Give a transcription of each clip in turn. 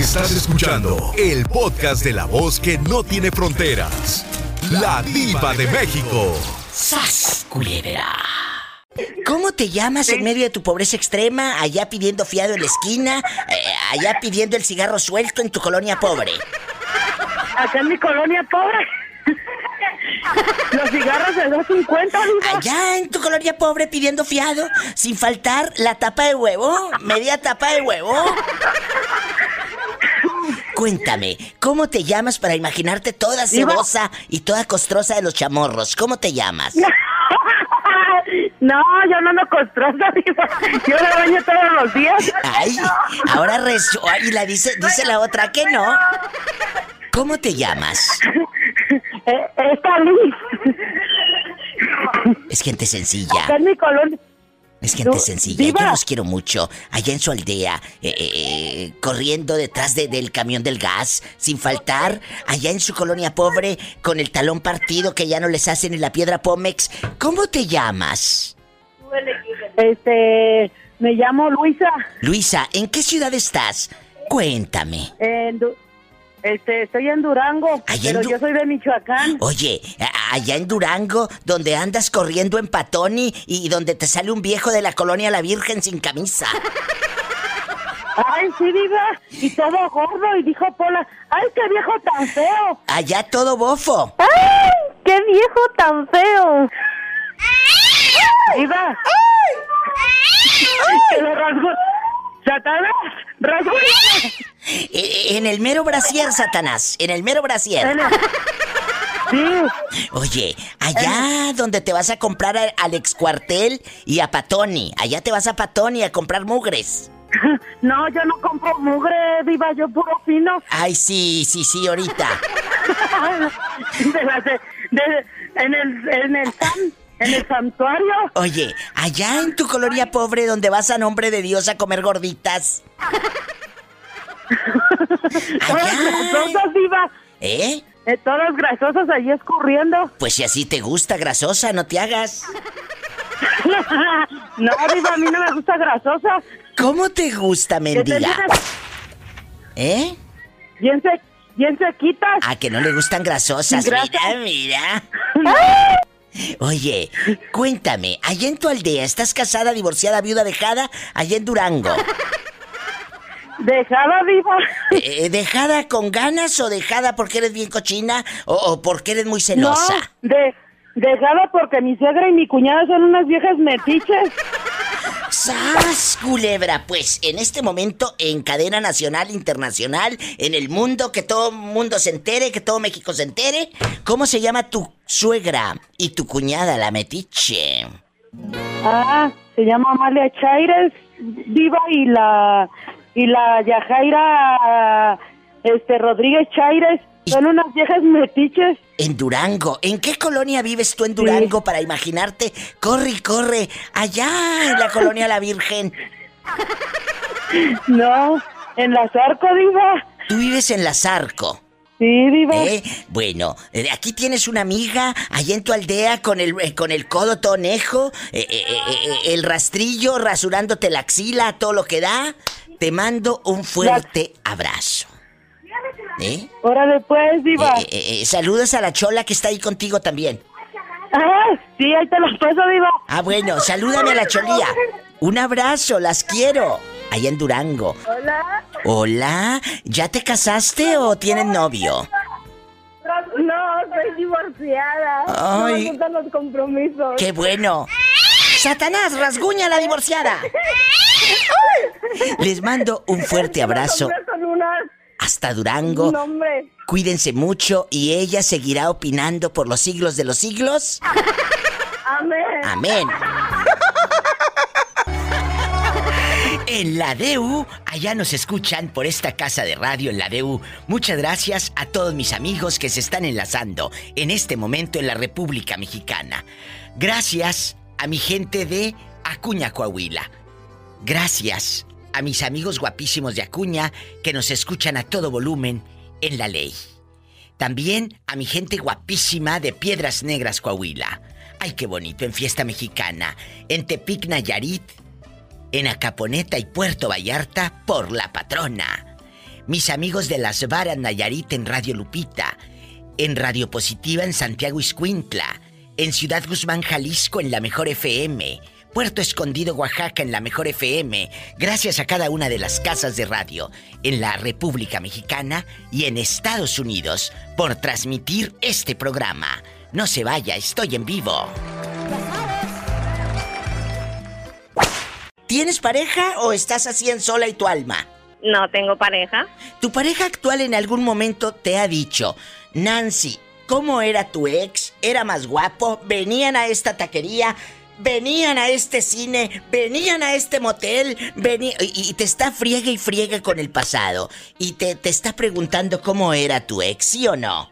Estás escuchando el podcast de la voz que no tiene fronteras. La diva de México. ¡Sas, culebra! ¿Cómo te llamas en medio de tu pobreza extrema, allá pidiendo fiado en la esquina, eh, allá pidiendo el cigarro suelto en tu colonia pobre? Acá en mi colonia pobre. Los cigarros de 2.50, diva. Allá en tu colonia pobre pidiendo fiado, sin faltar la tapa de huevo, media tapa de huevo. Cuéntame, ¿cómo te llamas para imaginarte toda cebosa y toda costrosa de los chamorros? ¿Cómo te llamas? No, yo no ando costrosa, diva. Yo me baño todos los días. Ay, ahora resu... Ay, la dice, dice la otra que no. ¿Cómo te llamas? Eh, Está Liz. Es gente sencilla. En mi colonia. Es gente No, sencilla. diva. Yo los quiero mucho. Allá en su aldea, eh, eh, eh, corriendo detrás de- del camión del gas, sin faltar. Allá en su colonia pobre, con el talón partido que ya no les hacen en la piedra Pómex. ¿Cómo te llamas? Este, me llamo Luisa. Luisa, ¿en qué ciudad estás? Cuéntame. En Du- este, estoy en Durango, Allá en pero Du- yo soy de Michoacán. Oye, allá en Durango, donde andas corriendo en patoni y donde te sale un viejo de la colonia La Virgen sin camisa. Ay, sí, diva. Y todo gordo. Y dijo Pola, ay, qué viejo tan feo. Allá todo bofo. ¡Ay! ¡Qué viejo tan feo! ¡Diva! ¡Que lo rasgó! ¡Satanás! ¡Rasgó! Eh, En el mero brasier, Satanás. En el mero brasier. Sí, Oye, allá donde te vas a comprar al ex cuartel y a Patoni. Allá te vas a Patoni a comprar mugres. no, yo no compro mugre, diva, yo puro fino. Ay, sí, sí, sí, ahorita. De las de- de- en el, en el san- en el santuario. Oye, allá en tu colonia pobre donde vas a nombre de Dios a comer gorditas. Grasosas, diva. ¿Eh? Eh, todas grasosas allí escurriendo. Pues si así te gusta, grasosa, no te hagas. no, diva, a mí no me gusta grasosa. ¿Cómo te gusta, mendiga? ¿Eh? bien, se, bien sequitas. A que no le gustan grasosas. Mira, mira. Oye, cuéntame, allá en tu aldea, ¿estás casada, divorciada, viuda, dejada? Allá en Durango. Dejada, diva. Eh, ¿Dejada con ganas o dejada porque eres bien cochina o, o porque eres muy celosa? No, de, dejada porque mi suegra y mi cuñada son unas viejas metiches. ¡Sas, culebra! Pues en este momento, en cadena nacional, internacional, en el mundo, que todo mundo se entere, que todo México se entere, ¿cómo se llama tu suegra y tu cuñada, la metiche? Ah, se llama Amalia Chaires, diva, y la y la Yajaira este Rodríguez Chaires. Son unas viejas metiches. En Durango. ¿En qué colonia vives tú en Durango para imaginarte? Corre corre. Allá en la colonia La Virgen. No, en la Zarco, diva. Tú vives en La Zarco. Sí, diva. ¿Eh? Bueno, eh, aquí tienes una amiga, allá en tu aldea, con el, eh, con el codo tonejo, eh, el rastrillo rasurándote la axila, todo lo que da. Te mando un fuerte abrazo. ¿Eh? Órale, pues, diva. Eh, eh, eh, saludos a la chola que está ahí contigo también. Ah, sí, ahí te los paso, diva. Ah, bueno, salúdame a la cholía. Un abrazo, las quiero. Allá en Durango. Hola. Hola, ¿ya te casaste o tienes novio? No, soy divorciada. Ay. No me gustan los compromisos. ¡Qué bueno! ¡Satanás, rasguña a la divorciada! Les mando un fuerte abrazo hasta Durango. Cuídense mucho y ella seguirá opinando por los siglos de los siglos. Amén. Amén. En la DEU, allá nos escuchan por esta casa de radio en la DEU. Muchas gracias a todos mis amigos que se están enlazando en este momento en la República Mexicana. Gracias a mi gente de Acuña, Coahuila. Gracias a mis amigos guapísimos de Acuña que nos escuchan a todo volumen en la ley. También a mi gente guapísima de Piedras Negras, Coahuila. Ay, qué bonito, en Fiesta Mexicana. En Tepic, Nayarit. En Acaponeta y Puerto Vallarta, por la patrona. mis amigos de Las Varas Nayarit en Radio Lupita, en Radio Positiva en Santiago Iscuintla, en Ciudad Guzmán, Jalisco en la Mejor FM, Puerto Escondido, Oaxaca en la Mejor FM, gracias a cada una de las casas de radio en la República Mexicana y en Estados Unidos por transmitir este programa. No se vaya, estoy en vivo. ¿Tienes pareja o estás así en sola y tu alma? No tengo pareja. ¿Tu pareja actual en algún momento te ha dicho, Nancy, ¿cómo era tu ex? ¿Era más guapo? ¿Venían a esta taquería? Venían a este cine, venían a este motel, y, te está friegue y friegue con el pasado. Y te, te está preguntando cómo era tu ex, ¿sí o no?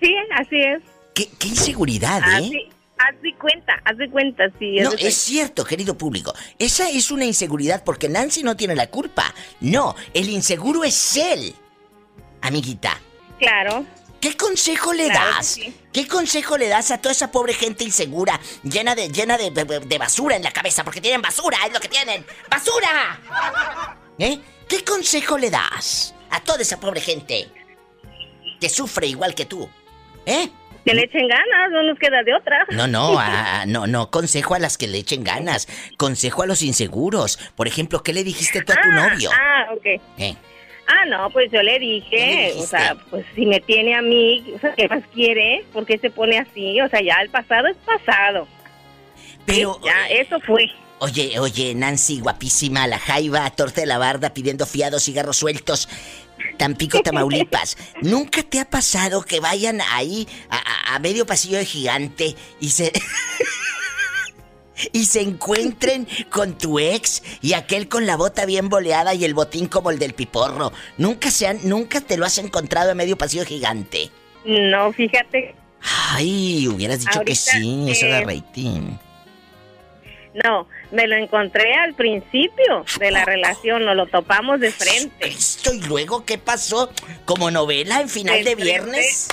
Sí, así es. Qué, inseguridad, ¿eh? Haz de cuenta, haz de cuenta, sí. no, es cierto, querido público. Esa es una inseguridad porque Nancy no tiene la culpa. No, el inseguro es él. Amiguita. Claro. ¿Qué consejo le das? ¿Qué consejo le das a toda esa pobre gente insegura, llena de llena de, de, basura en la cabeza? Porque tienen basura, es lo que tienen. ¡Basura! ¿Eh? ¿Qué consejo le das a toda esa pobre gente que sufre igual que tú? ¿Eh? Que le echen ganas, no nos queda de otra. No, no, no, no, consejo a las que le echen ganas. Consejo a los inseguros. Por ejemplo, ¿qué le dijiste tú a tu ah, novio? Ah, ok. ¿Eh? Ah, no, pues yo le dije, o sea, pues si me tiene a mí, o sea, ¿qué más quiere? ¿Por qué se pone así? O sea, ya el pasado es pasado. Pero... ya, eso fue. Oye, oye, Nancy, guapísima, la jaiba, torta de la barda, pidiendo fiados, cigarros sueltos. Tampico, Tamaulipas. ¿Nunca te ha pasado que vayan ahí a, medio pasillo de gigante y se... y se encuentren con tu ex y aquel con la bota bien boleada y el botín como el del piporro? ¿Nunca, se han, nunca te lo has encontrado en medio pasillo gigante? No, fíjate. Ay, hubieras dicho que sí, eso da rating. No, me lo encontré al principio de la relación, nos lo topamos de frente. ¿Esto y luego qué pasó? ¿Como novela en final de, viernes?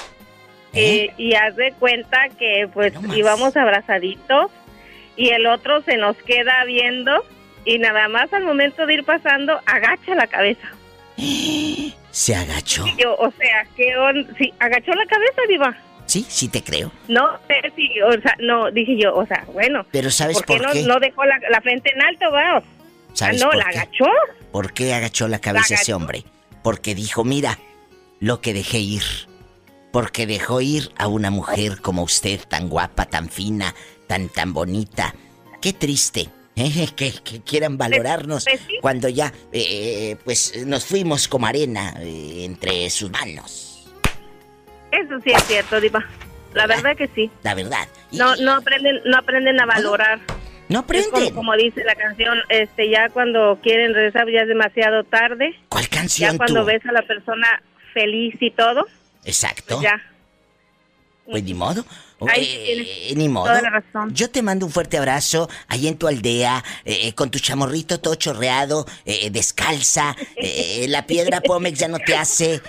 ¿Eh? y haz de cuenta que pues íbamos abrazaditos y el otro se nos queda viendo y nada más al momento de ir pasando agacha la cabeza. ¿Se agachó? yo, o sea, que sí, agachó la cabeza, Diva. Sí, sí te creo. No si, o sea, no, dije yo, o sea, bueno. Pero ¿sabes por, qué? No, dejó la, frente en alto, va. ¿Sabes ah, no, la agachó. ¿Por qué agachó la cabeza ese hombre? Porque dijo, mira, lo que dejé ir. Porque dejó ir a una mujer como usted, tan guapa, tan fina, tan, tan bonita. Qué triste. ¿eh? Que, quieran valorarnos pues cuando ya, eh, pues, nos fuimos como arena eh, entre sus manos. Eso sí es cierto, Diva. La verdad que sí. La verdad. No, no aprenden, no aprenden a valorar. No aprenden. Como, dice la canción, este, ya cuando quieren regresar ya es demasiado tarde. ¿Cuál canción? Ya cuando ves a la persona feliz y todo. Exacto. Pues ya. Pues ni modo. Eh, ni modo. Yo te mando un fuerte abrazo ahí en tu aldea, eh, eh, con tu chamorrito todo chorreado, descalza. la piedra Pomex ya no te hace.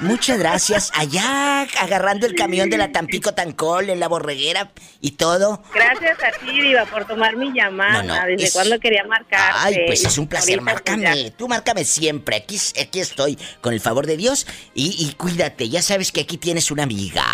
Muchas gracias. Allá agarrando el camión de la Tampico Tancol en la borreguera y todo. Gracias a ti, Diva, por tomar mi llamada. ¿Desde cuando quería marcar? Ay, pues es un placer. Pues márcame. Tú márcame siempre. Aquí, aquí estoy, con el favor de Dios. Y, y cuídate. Ya sabes que aquí tienes una amiga.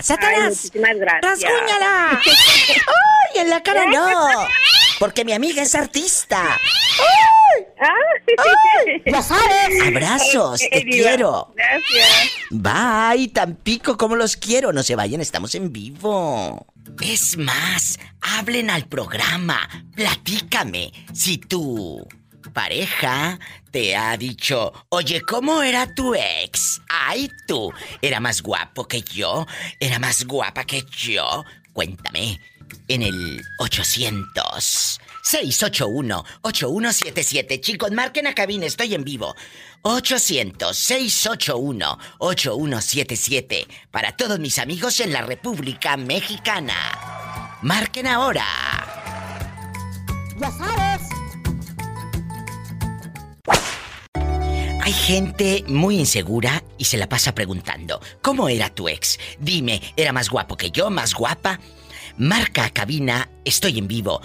¡Satanás! muchísimas gracias. ¡Rasguñala! ¡Ay, en la cara no! Porque mi amiga es artista. ¡Ay! ¡Ay! ¡Ya sabes! Abrazos, te quiero. Gracias. Bye, Tampico, como los quiero. No se vayan, estamos en vivo. Es más, hablen al programa. Platícame. Si tú pareja te ha dicho, oye, ¿cómo era tu ex? Ay, tú, ¿era más guapo que yo? ¿Era más guapa que yo? Cuéntame. En el 800 681 8177. Chicos, marquen a cabina, estoy en vivo. 800 681 8177 para todos mis amigos en la República Mexicana. Marquen ahora. Ya sabes. Hay gente muy insegura y se la pasa preguntando, ¿cómo era tu ex? Dime, ¿era más guapo que yo, más guapa? Marca cabina, estoy en vivo.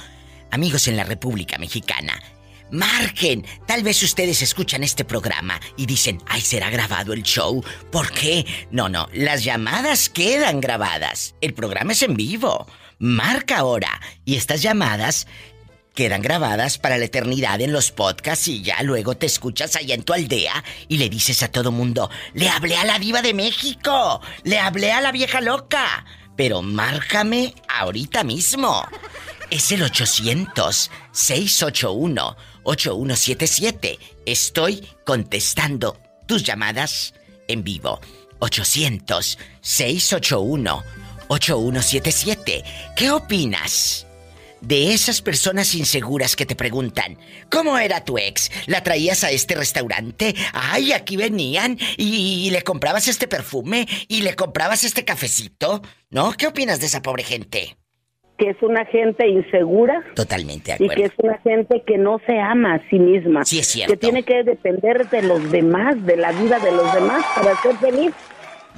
Amigos en la República Mexicana, marquen. Tal vez ustedes escuchan este programa y dicen, ay, será grabado el show. ¿Por qué? No, no, las llamadas quedan grabadas. El programa es en vivo. Marca ahora. Y estas llamadas quedan grabadas para la eternidad en los podcasts y ya luego te escuchas allá en tu aldea y le dices a todo mundo, le hablé a la diva de México, le hablé a la vieja loca, pero márcame ahorita mismo. Es el 800-681-8177. Estoy contestando tus llamadas en vivo. 800-681-8177. ¿Qué opinas? De esas personas inseguras que te preguntan, ¿cómo era tu ex? ¿La traías a este restaurante? Ay, aquí venían y, le comprabas este perfume y le comprabas este cafecito. ¿No? ¿Qué opinas de esa pobre gente? Que es una gente insegura. Totalmente de acuerdo. Y que es una gente que no se ama a sí misma. Sí, es cierto. Que tiene que depender de los demás, de la vida de los demás para ser feliz.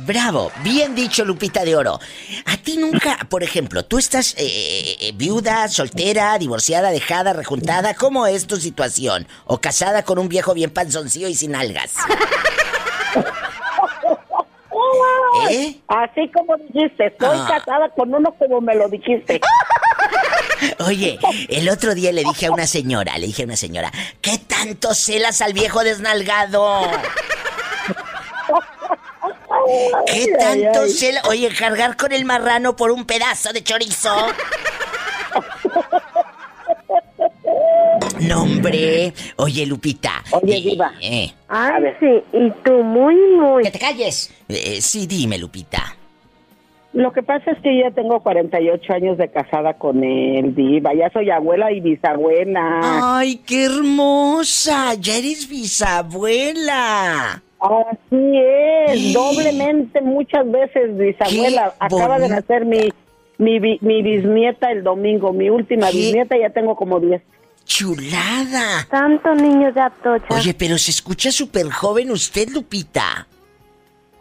Bravo, bien dicho Lupita de Oro. A ti nunca, por ejemplo, tú estás eh, eh, eh, viuda, soltera, divorciada, dejada, rejuntada, ¿cómo es tu situación? ¿O casada con un viejo bien panzoncillo y sin algas? ¿Eh? Así como dijiste, estoy ah. casada con uno como me lo dijiste. Oye, el otro día le dije a una señora, le dije a una señora, ¿qué tanto celas al viejo desnalgado? ¿Qué tanto se... Oye, cargar con el marrano por un pedazo de chorizo. Nombre. Oye, Lupita. Oye, Diva. Eh. Ay, sí. Y tú muy, muy... Que te calles. Eh, sí, dime, Lupita. Lo que pasa es que ya tengo 48 años de casada con él, Diva. Ya soy abuela y bisabuela. ¡Ay, qué hermosa! Ya eres bisabuela. Así es, doblemente muchas veces bisabuela. Acaba de nacer mi, mi, mi, bisnieta el domingo, mi última bisnieta, ya tengo como 10. ¡Chulada! Tanto niño de atocha. Oye, pero se escucha súper joven usted, Lupita.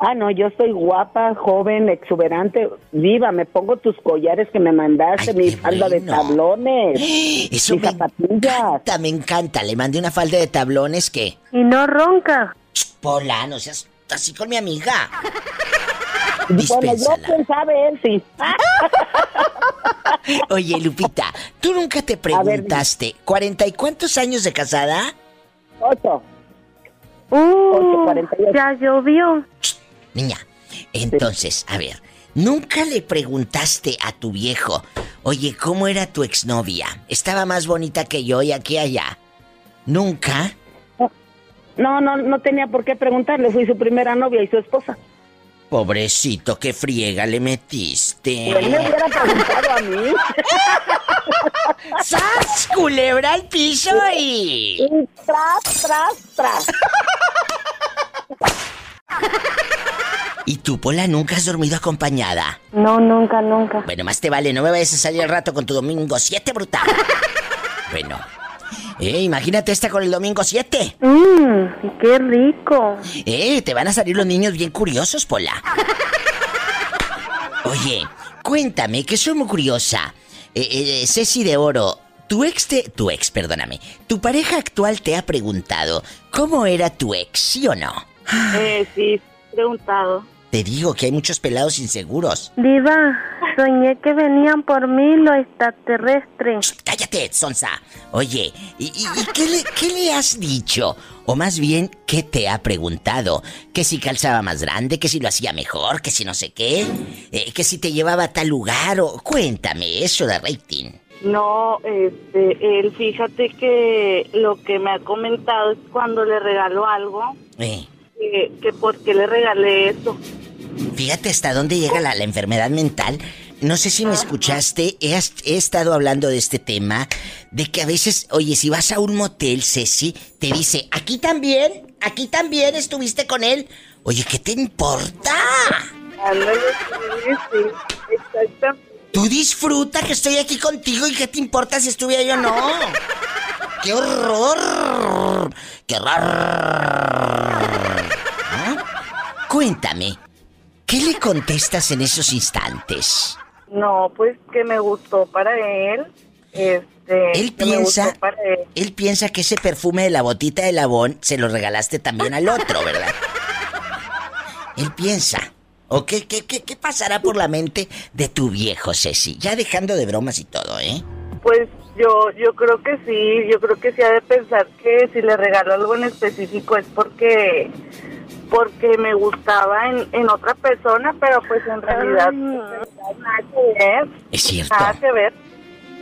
Ah, no, yo soy guapa, joven, exuberante, viva. Me pongo tus collares que me mandaste, mi falda de tablones. Eso me encanta, me encanta. Le mandé una falda de tablones que... Y no ronca. Pola, no seas así con mi amiga. Bueno, yo quién sabe él, sí. Oye, Lupita, ¿tú nunca te preguntaste, ¿cuarenta y cuántos años de casada? Ocho. Uh, Ocho, cuarenta y ocho. Ya llovió. Niña, entonces, a ver, ¿nunca le preguntaste a tu viejo, oye, ¿cómo era tu exnovia? ¿Estaba más bonita que yo y aquí allá? ¿Nunca? No, no, no tenía por qué preguntarle, fui su primera novia y su esposa. Pobrecito, qué friega le metiste. Él me hubiera preguntado a mí. ¡Sas! Culebra al piso y... y tras, tras, tras. ¿Y tú, Pola, nunca has dormido acompañada? No, nunca, nunca. Bueno, más te vale, no me vayas a salir al rato con tu domingo 7, brutal. bueno, eh, imagínate esta con el domingo 7. Mmm, qué rico. Eh, te van a salir los niños bien curiosos, Pola. Oye, cuéntame, que soy muy curiosa. Eh, eh, Ceci de Oro, tu ex te... Tu ex, perdóname. Tu pareja actual te ha preguntado, ¿cómo era tu ex, sí o no? Eh, sí, preguntado. Te digo que hay muchos pelados inseguros. Diva, soñé que venían por mí los extraterrestres. Cállate, Sonsa. Oye, ¿y, qué, le, qué, le, has dicho? O más bien, ¿qué te ha preguntado? Que si calzaba más grande, que si lo hacía mejor, que si no sé qué, eh, que si te llevaba a tal lugar, o cuéntame eso de rating. No, este, él fíjate que lo que me ha comentado es cuando le regaló algo. Eh que, que por qué le regalé eso. Fíjate hasta dónde llega la, enfermedad mental. No sé si me escuchaste, he, he, estado hablando de este tema, de que a veces, oye, si vas a un motel, Ceci, te dice, aquí también, aquí también estuviste con él. Oye, ¿qué te importa? Tú disfruta que estoy aquí contigo y qué te importa si estuve ahí o no. ¡Qué horror! ¡Qué horror! Cuéntame, ¿qué le contestas en esos instantes? No, pues que me gustó para él. Este, Él piensa, él piensa que ese perfume de la botita de labón se lo regalaste también al otro, ¿verdad? Él piensa. ¿O qué, qué, qué, qué pasará por la mente de tu viejo, Ceci? Ya dejando de bromas y todo, ¿eh? Pues yo, yo creo que sí, yo creo que sí ha de pensar que si le regalo algo en específico es porque porque me gustaba en, en otra persona, pero pues en realidad pues, nada que ver, Es cierto. nada que ver.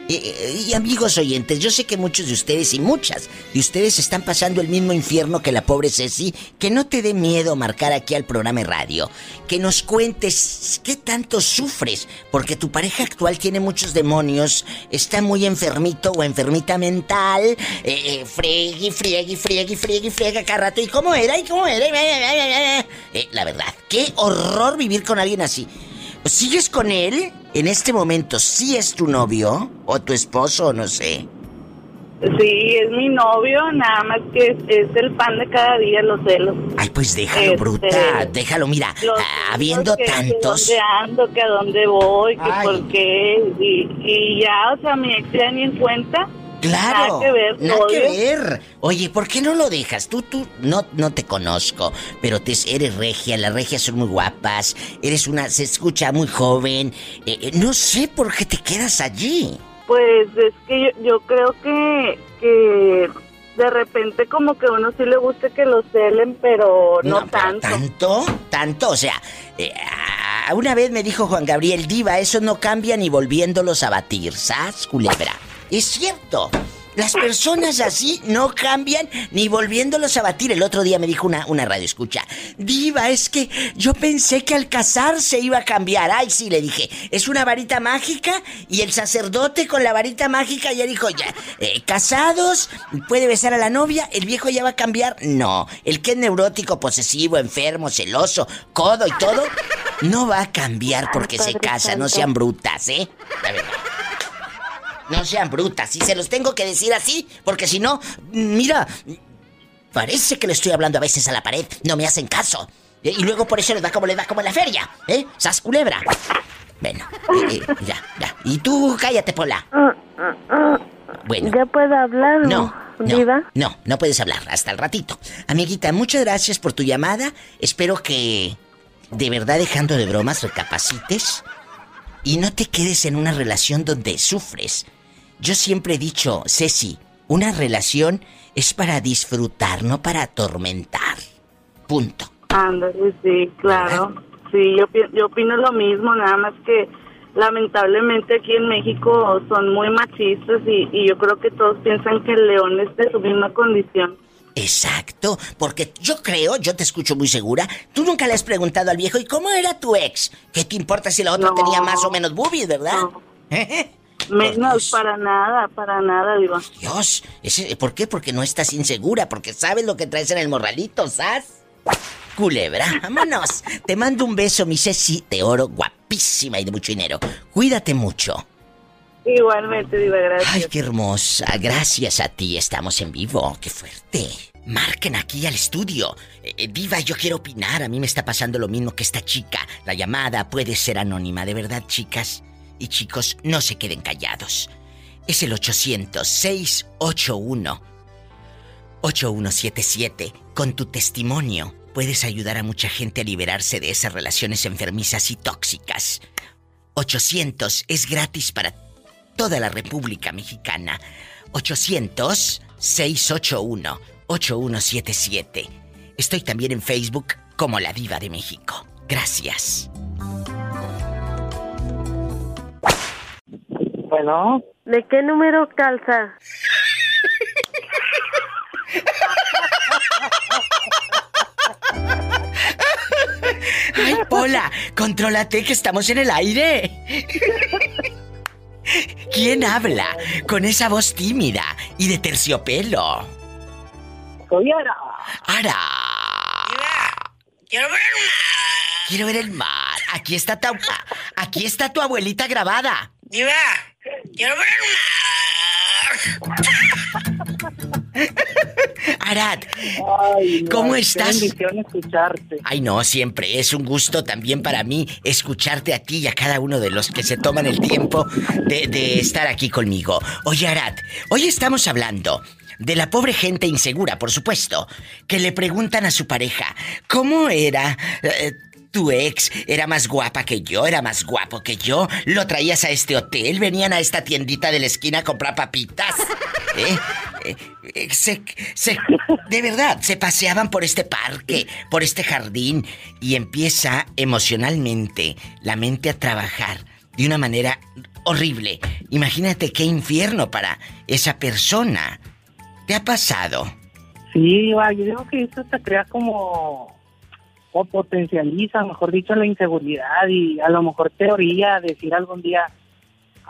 Y, amigos oyentes, yo sé que muchos de ustedes y muchas de ustedes están pasando el mismo infierno que la pobre Ceci. Que no te dé miedo marcar aquí al programa de radio. Que nos cuentes qué tanto sufres. Porque tu pareja actual tiene muchos demonios. Está muy enfermito o enfermita mental. Eh, eh, friegue, friegue, friegue cada rato. ¿Y cómo era? ¿Y cómo era? Eh, la verdad, qué horror vivir con alguien así. ¿Sigues con él? En este momento, ¿sí es tu novio? ¿O tu esposo? No sé. Sí, es mi novio, nada más que es, es el pan de cada día, los celos. Ay, pues déjalo, Este, bruta. Déjalo, mira. Los ah, habiendo que- tantos. Que dónde ando, que a dónde voy, que Ay. por qué. Y, y ya, o sea, mi ex ya ni en cuenta. Claro. Nada que ver, Nada que odio. ver. Oye, ¿por qué no lo dejas? Tú, tú, no, no te conozco, pero te, eres regia, las regias son muy guapas, eres una, se escucha muy joven. eh, eh, no sé por qué te quedas allí. Pues es que yo, yo creo que, que de repente como que a uno sí le gusta que lo celen, pero no, pero tanto. ¿Tanto? ¿Tanto? O sea, eh, una vez me dijo Juan Gabriel Diva, eso no cambia ni volviéndolos a batir, ¿sas, culebra? Es cierto. Las personas así no cambian ni volviéndolos a batir. El otro día me dijo una, una radio escucha. Diva, es que yo pensé que al casarse iba a cambiar. Ay, sí, le dije. Es una varita mágica y el sacerdote con la varita mágica ya dijo ya. eh, casados, puede besar a la novia, el viejo ya va a cambiar. No, el que es neurótico, posesivo, enfermo, celoso, codo y todo, no va a cambiar porque se casa. No sean brutas, ¿eh? La verdad. No sean brutas, y se los tengo que decir así, porque si no, mira, parece que le estoy hablando a veces a la pared, no me hacen caso. Y y luego por eso les da como les da como en la feria, ¿eh? ¡Sas culebra! Bueno, eh, eh, ya, ya. Y tú cállate, Pola. Bueno. ¿Ya puedo hablar, No, no, Diva? no, no puedes hablar hasta el ratito. Amiguita, muchas gracias por tu llamada. Espero que, de verdad, dejando de bromas, recapacites y no te quedes en una relación donde sufres. Yo siempre he dicho, Ceci, una relación es para disfrutar, no para atormentar. Punto. Ándale, sí, claro. Sí, yo, yo opino lo mismo, nada más que lamentablemente aquí en México son muy machistas y, y yo creo que todos piensan que el león es de su misma condición. Exacto, porque yo creo, yo te escucho muy segura, tú nunca le has preguntado al viejo, ¿y cómo era tu ex? ¿Qué te importa si la otra No. tenía más o menos boobies, verdad? No. Por Menos, Dios. para nada, para nada, digo. Dios, ese, ¿por qué? Porque no estás insegura, porque sabes lo que traes en el morralito, ¿sabes? Culebra, vámonos. Te mando un beso, mi Ceci de oro, guapísima y de mucho dinero. Cuídate mucho. Igualmente, digo, gracias. Ay, qué hermosa. Gracias a ti estamos en vivo. Qué fuerte. Marquen aquí al estudio. Eh, eh, Diva, yo quiero opinar. A mí me está pasando lo mismo que esta chica. La llamada puede ser anónima. De verdad, chicas y chicos, no se queden callados. Es el 800-681-8177. Con tu testimonio puedes ayudar a mucha gente a liberarse de esas relaciones enfermizas y tóxicas. 800 es gratis para toda la República Mexicana. 800-681-8177. Estoy también en Facebook como La Diva de México. Gracias. Bueno, ¿De qué número calza? ¡Ay, Pola! ¡Contrólate que estamos en el aire! ¿Quién habla con esa voz tímida y de terciopelo? soy Ara. ¡Ara! ¡Quiero ver el mar! Quiero ver el mar. Aquí está tu, aquí está tu abuelita grabada. Diva, quiero ver. Arad, Ay, no, ¿cómo estás? escucharte. Ay, no, siempre es un gusto también para mí escucharte a ti y a cada uno de los que se toman el tiempo de, de estar aquí conmigo. Oye, Arad, hoy estamos hablando de la pobre gente insegura, por supuesto, que le preguntan a su pareja, ¿cómo era eh, tu ex? ¿Era más guapa que yo? ¿Era más guapo que yo? ¿Lo traías a este hotel? ¿Venían a esta tiendita de la esquina a comprar papitas? ¿Eh? Eh, eh, se- se- de verdad, se paseaban por este parque, por este jardín, y empieza emocionalmente la mente a trabajar de una manera horrible. Imagínate qué infierno para esa persona. ¿Te ha pasado? Sí, yo digo que eso te crea como o potencializa, mejor dicho, la inseguridad y a lo mejor te orilla a decir algún día,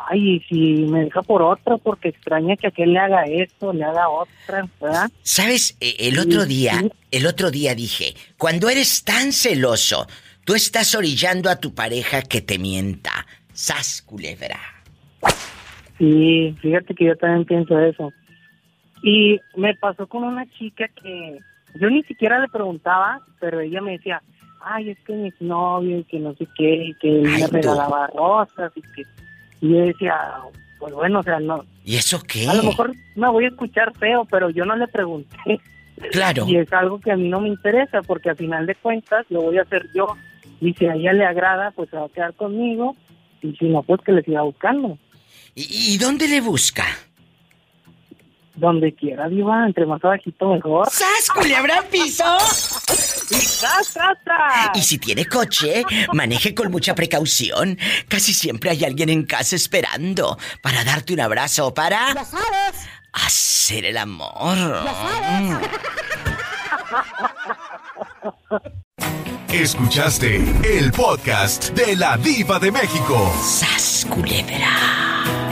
ay, si me deja por otro porque extraña que aquel le haga esto, le haga otra, ¿verdad? ¿Sabes? Eh, El otro día, el otro día dije, cuando eres tan celoso, tú estás orillando a tu pareja que te mienta. Sas culebra. Sí, fíjate que yo también pienso eso. Y me pasó con una chica que yo ni siquiera le preguntaba, pero ella me decía, ay, es que mi novio y que no sé qué, y que Ay, me regalaba rosas y que... Y yo decía, pues bueno, o sea, no, ¿Y eso qué? a lo mejor me voy a escuchar feo, pero yo no le pregunté. Claro. Y es algo que a mí no me interesa, porque al final de cuentas lo voy a hacer yo. Y si a ella le agrada, pues se va a quedar conmigo. Y si no, pues que le siga buscando. ¿Y, y dónde le busca? Donde quiera, viva, entre más abajito mejor. ¡Sas culebra al piso! ¡Tras, tras, tras! Y si tiene coche, maneje con mucha precaución. Casi siempre hay alguien en casa esperando para darte un abrazo o para hacer el amor. Escuchaste el podcast de la Diva de México. ¡Sas culebra!